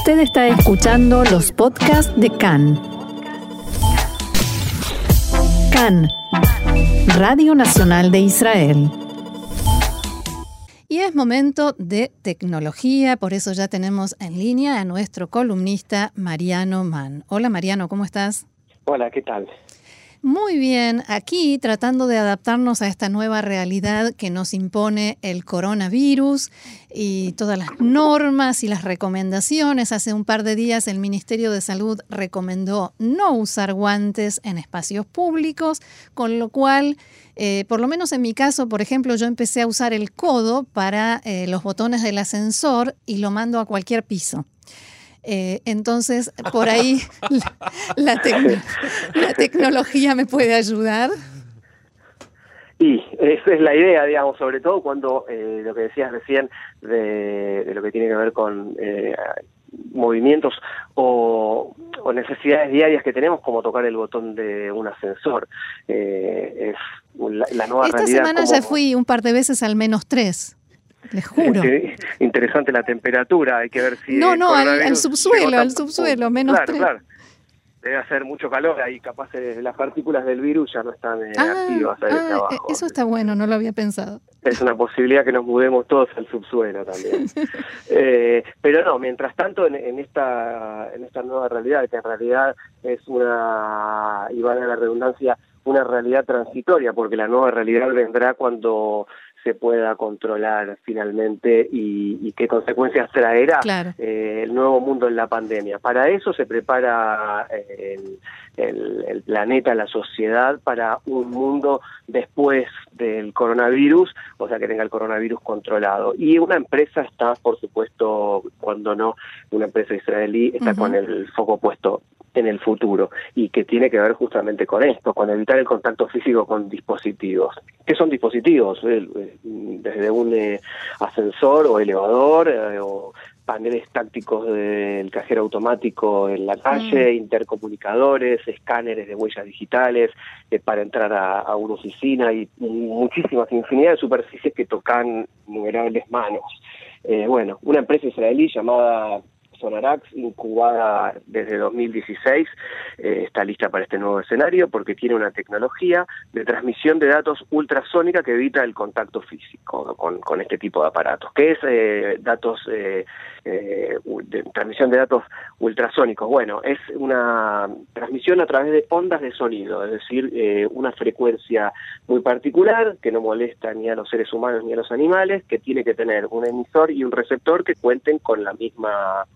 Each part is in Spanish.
Usted está escuchando los podcasts de CAN. CAN, Radio Nacional de Israel. Y es momento de tecnología, por eso ya tenemos en línea a nuestro columnista Mariano Mann. Hola Mariano, ¿cómo estás? Hola, ¿qué tal? Muy bien, aquí tratando de adaptarnos a esta nueva realidad que nos impone el coronavirus y todas las normas y las recomendaciones. Hace un par de días el Ministerio de Salud recomendó no usar guantes en espacios públicos, con lo cual, eh, por lo menos en mi caso, por ejemplo, yo empecé a usar el codo para eh, los botones del ascensor y lo mando a cualquier piso. Eh, entonces, por ahí la, tecnología me puede ayudar. Y esa es la idea, digamos, sobre todo cuando eh, lo que decías recién de, lo que tiene que ver con eh, movimientos o, necesidades diarias que tenemos, como tocar el botón de un ascensor. es la, nueva Esta realidad. Esta semana ya fui un par de veces al menos tres. Les juro. interesante la temperatura, hay que ver si... No, no, al, subsuelo, al subsuelo, menos claro, Claro. Debe hacer mucho calor ahí, capaz eh, las partículas del virus ya no están eh, ah, activas ahí ah, abajo. Eso está bueno, no lo había pensado. Es una posibilidad que nos mudemos todos al subsuelo también. eh, pero no, mientras tanto en, en, esta en esta nueva realidad, que en realidad es una, y vale la redundancia, una realidad transitoria, porque la nueva realidad vendrá cuando se pueda controlar finalmente y, qué consecuencias traerá eh, el nuevo mundo en la pandemia. Para eso se prepara eh, el, planeta, la sociedad, para un mundo después del coronavirus, o sea, que tenga el coronavirus controlado. Y una empresa está, por supuesto, cuando no, una empresa israelí está con el foco puesto en el futuro y que tiene que ver justamente con esto, con evitar el contacto físico con dispositivos. ¿Qué son dispositivos? Eh, desde un eh, ascensor o elevador eh, o paneles tácticos del cajero automático en la calle, mm. intercomunicadores, escáneres de huellas digitales para entrar a, una oficina y muchísimas, infinidad de superficies que tocan innumerables manos. bueno, una empresa israelí llamada Sonarax, incubada desde 2016, eh, está lista para este nuevo escenario porque tiene una tecnología de transmisión de datos ultrasónica que evita el contacto físico con, este tipo de aparatos. ¿Qué es eh, datos eh, de, transmisión de datos ultrasónicos? Bueno, es una transmisión a través de ondas de sonido, es decir, una frecuencia muy particular que no molesta ni a los seres humanos ni a los animales, que tiene que tener un emisor y un receptor que cuenten con la misma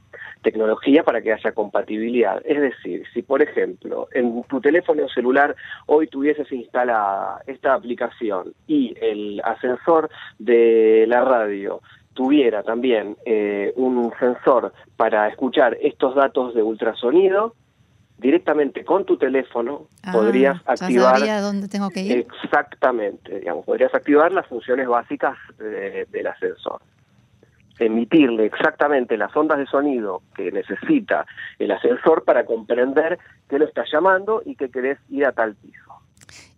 tecnología para que haya compatibilidad. Es decir, si por ejemplo en tu teléfono celular hoy tuvieses instalada esta aplicación y el ascensor de la radio tuviera también eh, un sensor para escuchar estos datos de ultrasonido, directamente con tu teléfono ah, podrías activar dónde tengo que ir. exactamente digamos podrías activar las funciones básicas del ascensor emitirle exactamente las ondas de sonido que necesita el ascensor para comprender que lo está llamando y que querés ir a tal piso.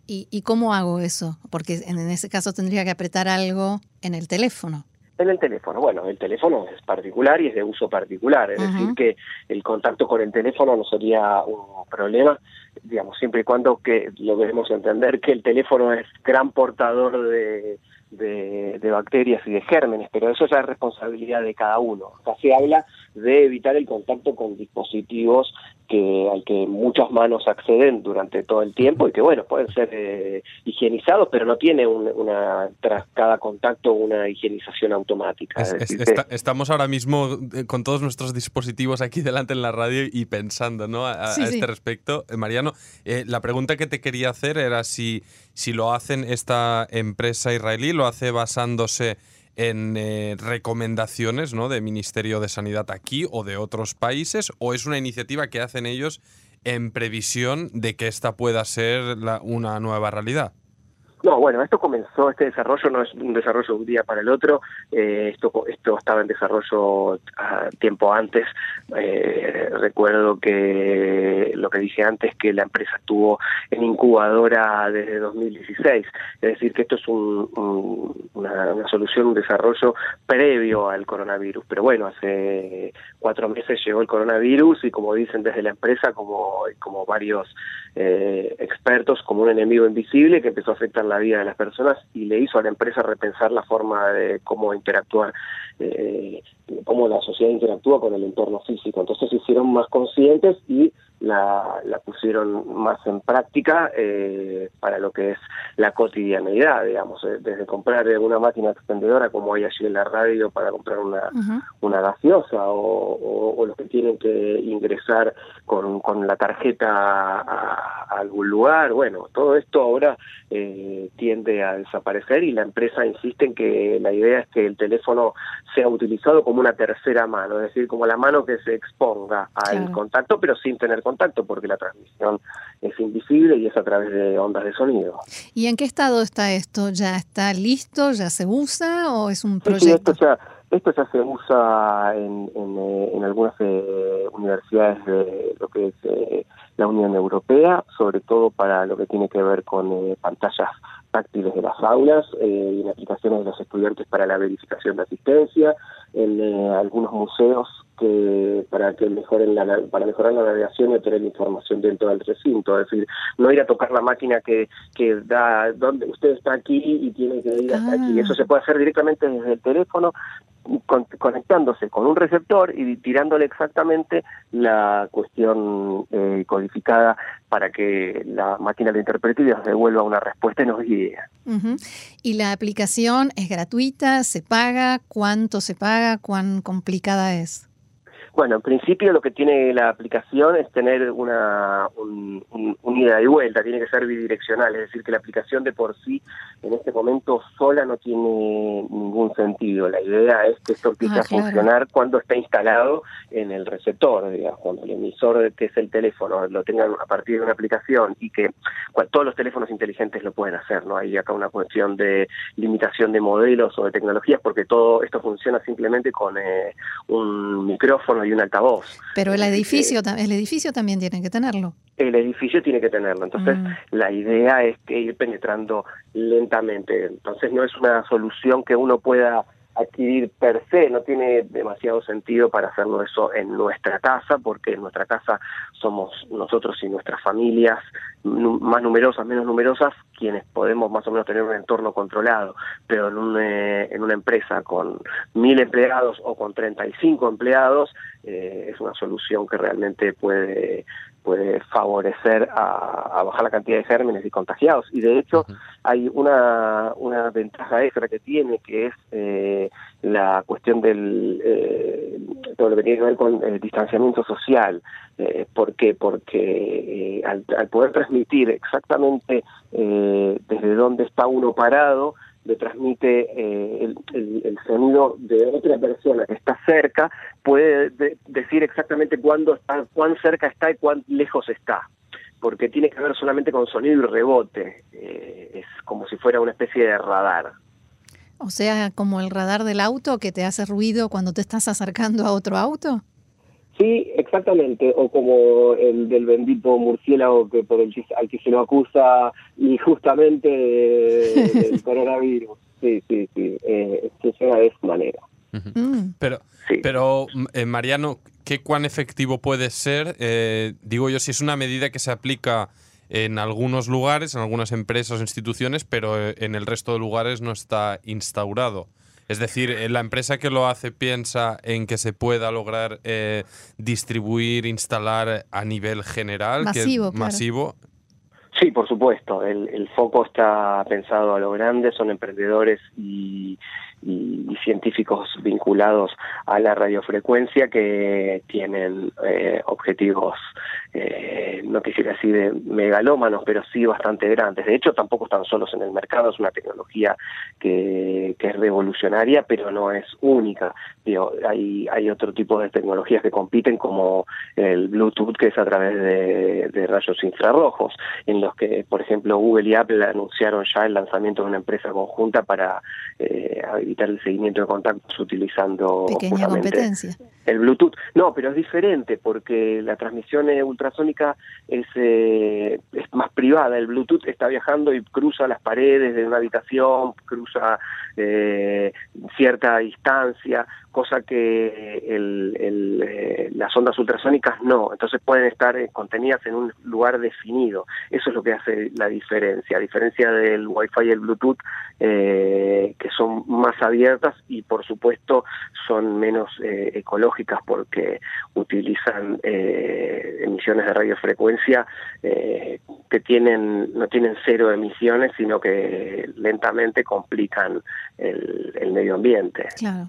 ¿Y, ¿Y cómo hago eso? Porque en ese caso tendría que apretar algo en el teléfono. En el teléfono, bueno, el teléfono es particular y es de uso particular, es decir, que el contacto con el teléfono no sería un problema, digamos, siempre y cuando que lo debemos entender que el teléfono es gran portador de, de, bacterias y de gérmenes, pero eso ya es responsabilidad de cada uno. Acá se habla de evitar el contacto con dispositivos que al que muchas manos acceden durante todo el tiempo y que bueno pueden ser eh, higienizados pero no tiene una tras cada contacto una higienización automática estamos ahora mismo eh, con todos nuestros dispositivos aquí delante en la radio y pensando ¿no? a, este respecto eh, Mariano la pregunta que te quería hacer era si si lo hacen esta empresa israelí lo hace basándose en eh, recomendaciones ¿no? de Ministerio de Sanidad aquí o de otros países o es una iniciativa que hacen ellos en previsión de que esta pueda ser una nueva realidad? No, bueno, esto comenzó, este desarrollo no es un desarrollo de un día para el otro, eh, esto, esto estaba en desarrollo a tiempo antes. Eh, recuerdo que lo que dije antes, que la empresa estuvo en incubadora desde 2016, es decir, que esto es una, solución, un desarrollo previo al coronavirus. Pero bueno, hace cuatro meses llegó el coronavirus y como dicen desde la empresa, como, como varios eh, expertos, como un enemigo invisible que empezó a afectar la vida de las personas y le hizo a la empresa repensar la forma de cómo interactuar, eh, cómo la sociedad interactúa con el entorno físico. Entonces se hicieron más conscientes y la, la pusieron más en práctica eh, para lo que es la cotidianeidad, digamos, eh, desde comprar una máquina expendedora como hay allí en la radio para comprar una, una gaseosa o, o, los que tienen que ingresar con, con la tarjeta a, algún lugar. Bueno, todo esto ahora eh, tiende a desaparecer y la empresa insiste en que la idea es que el teléfono sea utilizado como una tercera mano, es decir, como la mano que se exponga al contacto, pero sin tener contacto, porque la transmisión es invisible y es a través de ondas de sonido. ¿Y en qué estado está esto? ¿Ya está listo? ¿Ya se usa o es un proyecto? Esto ya se usa en, en, algunas eh, universidades de lo que es eh, la Unión Europea, sobre todo para lo que tiene que ver con eh, pantallas táctiles de las aulas y en aplicaciones de los estudiantes para la verificación de asistencia, en algunos museos que para que mejoren la para mejorar la navegación y tener información dentro del recinto, es decir, no ir a tocar la máquina que que da donde usted está aquí y tiene que ir hasta aquí. Ah. Eso se puede hacer directamente desde el teléfono conectándose con un receptor y tirándole exactamente la cuestión eh, codificada para que la máquina lo interprete y nos devuelva una respuesta y nos guíe. ¿Y la aplicación es gratuita? ¿Se paga? ¿Cuánto se paga? ¿Cuán complicada es? Bueno, en principio lo que tiene la aplicación es tener una un, ida y vuelta, tiene que ser bidireccional, es decir, que la aplicación de por sí en este momento sola no tiene ningún sentido. La idea es que esto empiece ah, a funcionar cuando está instalado en el receptor, digamos, cuando el emisor que es el teléfono lo tenga a partir de una aplicación y que todos los teléfonos inteligentes lo pueden hacer, no hay acá una cuestión de limitación de modelos o de tecnologías porque todo esto funciona simplemente con eh, un micrófono y un altavoz. Pero el edificio, el edificio también tiene que tenerlo. El edificio tiene que tenerlo. Entonces, mm. la idea es que ir penetrando lentamente. Entonces, no es una solución que uno pueda adquirir per se, no tiene demasiado sentido para hacerlo eso en nuestra casa, porque en nuestra casa somos nosotros y nuestras familias más numerosas, menos numerosas, quienes podemos más o menos tener un entorno controlado, pero en, un, eh, en una empresa con mil empleados o con 35 empleados, eh, es una solución que realmente puede puede favorecer a, bajar la cantidad de gérmenes y contagiados. Y de hecho hay una, una ventaja extra que tiene, que es eh, la cuestión del eh, todo lo que tiene que ver con el distanciamiento social. Eh, ¿Por qué? Porque al, al, poder transmitir exactamente desde dónde está uno parado, le transmite eh, el, sonido de otra persona que está cerca, puede decir exactamente cuándo está, cuán cerca está y cuán lejos está, porque tiene que ver solamente con sonido y rebote, eh, es como si fuera una especie de radar. O sea, como el radar del auto que te hace ruido cuando te estás acercando a otro auto. Sí, exactamente, o como el del bendito murciélago que por el al que se lo acusa injustamente del coronavirus. Sí, sí, sí, eh, funciona de esa manera. Mm. Pero, pero eh, Mariano, ¿qué cuán efectivo puede ser? Eh, digo yo, si es una medida que se aplica en algunos lugares, en algunas empresas o instituciones, pero eh, en el resto de lugares no está instaurado. Es decir, eh, la empresa que lo hace piensa en que se pueda lograr eh, distribuir, instalar a nivel general, masivo. masivo. Sí, por supuesto. El, foco está pensado a lo grande, son emprendedores y, y, científicos vinculados a la radiofrecuencia que tienen eh, objetivos, eh, no quisiera decir de megalómanos, pero sí bastante grandes. De hecho, tampoco están solos en el mercado, es una tecnología que, que es revolucionaria, pero no es única. Digo, hay, hay otro tipo de tecnologías que compiten, como el Bluetooth, que es a través de, de rayos infrarrojos, en los que, por ejemplo, Google y Apple anunciaron ya el lanzamiento de una empresa conjunta para eh, evitar el seguimiento de contactos utilizando Pequeña competencia. el Bluetooth. No, pero es diferente porque la transmisión ultrasónica es, eh, es más privada. El Bluetooth está viajando y cruza las paredes de una habitación, cruza eh, cierta distancia, cosa que el, el, eh, las ondas ultrasónicas no. Entonces pueden estar eh, contenidas en un lugar definido. Eso es lo que hace la diferencia. A diferencia del Wi-Fi y el Bluetooth, eh, que son más abiertas y por supuesto son menos ecológicas porque utilizan emisiones de radiofrecuencia eh, que tienen no tienen cero emisiones, sino que lentamente complican el, el medio ambiente. Claro.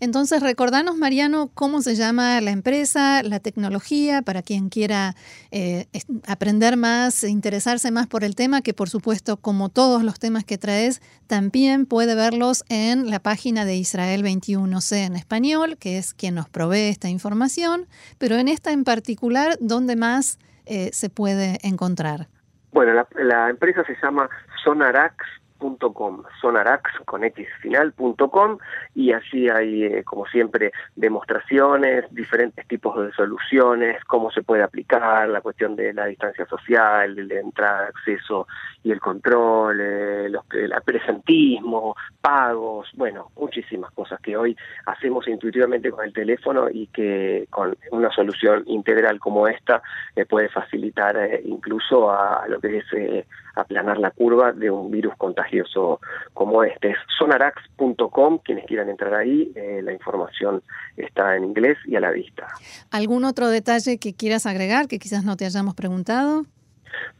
Entonces, recordanos, Mariano, cómo se llama la empresa, la tecnología, para quien quiera eh, aprender más, interesarse más por el tema, que por supuesto, como todos los temas que traes, también puede verlos en la página de Israel 21C en español, que es quien nos provee esta información, pero en esta en particular, ¿dónde más eh, se puede encontrar? Bueno, la, la empresa se llama Sonarax .com, sonarax con x final.com y allí hay, eh, como siempre, demostraciones, diferentes tipos de soluciones, cómo se puede aplicar, la cuestión de la distancia social, de entrada, acceso y el control, eh, los, el presentismo, pagos, bueno, muchísimas cosas que hoy hacemos intuitivamente con el teléfono y que con una solución integral como esta eh, puede facilitar eh, incluso a, lo que es aplanar la curva de un virus contagioso como este. Es sonarax.com, quienes quieran entrar ahí, eh, la información está en inglés y a la vista. ¿Algún otro detalle que quieras agregar que quizás no te hayamos preguntado?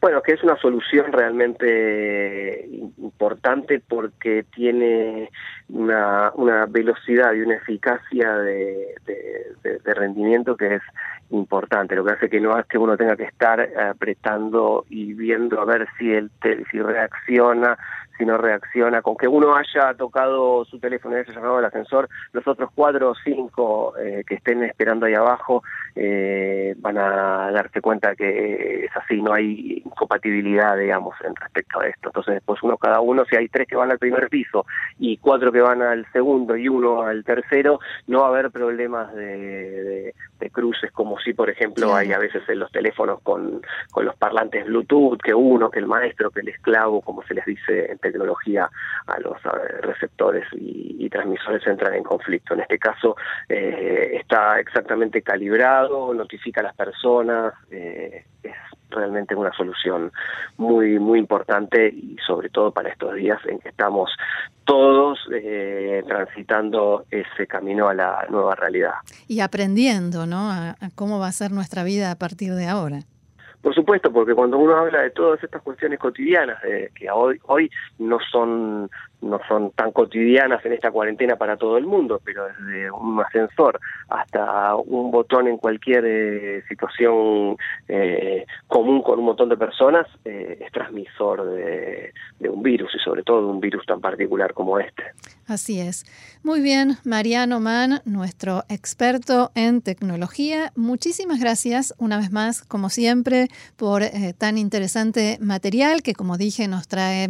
Bueno, que es una solución realmente importante porque tiene una, velocidad y una eficacia de, rendimiento que es importante, lo que hace que no es que uno tenga que estar apretando y viendo a ver si el si reacciona, si no reacciona, con que uno haya tocado su teléfono y haya llamado al ascensor, los otros cuatro o cinco eh, que estén esperando ahí abajo eh, van a darse cuenta que es así, no hay incompatibilidad, digamos, en respecto a esto. Entonces después uno cada uno, si hay tres que van al primer piso y cuatro que van al segundo y uno al tercero, no va a haber problemas de, de, de cruces como si, por ejemplo, hay a veces en los teléfonos con, con los parlantes Bluetooth, que uno, que el maestro, que el esclavo, como se les dice en tecnología a los a, receptores y, transmisores entran en conflicto. En este caso eh, está exactamente calibrado, notifica a las personas, eh, es realmente una solución muy muy importante y sobre todo para estos días en que estamos todos eh, transitando ese camino a la nueva realidad. Y aprendiendo no a cómo va a ser nuestra vida a partir de ahora por supuesto, porque cuando uno habla de todas estas cuestiones cotidianas, eh, que hoy, hoy no son no son tan cotidianas en esta cuarentena para todo el mundo, pero desde un ascensor hasta un botón en cualquier eh, situación eh, común con un montón de personas eh, es transmisor de, un virus y sobre todo de un virus tan particular como este. Así es. Muy bien, Mariano Mann, nuestro experto en tecnología. Muchísimas gracias una vez más, como siempre, por tan interesante material que, como dije, nos trae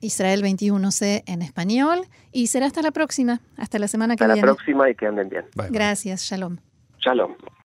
Israel 21 en español y será hasta la próxima, hasta la semana que hasta viene. Hasta la próxima y que anden bien. Bye, Gracias, shalom. Shalom.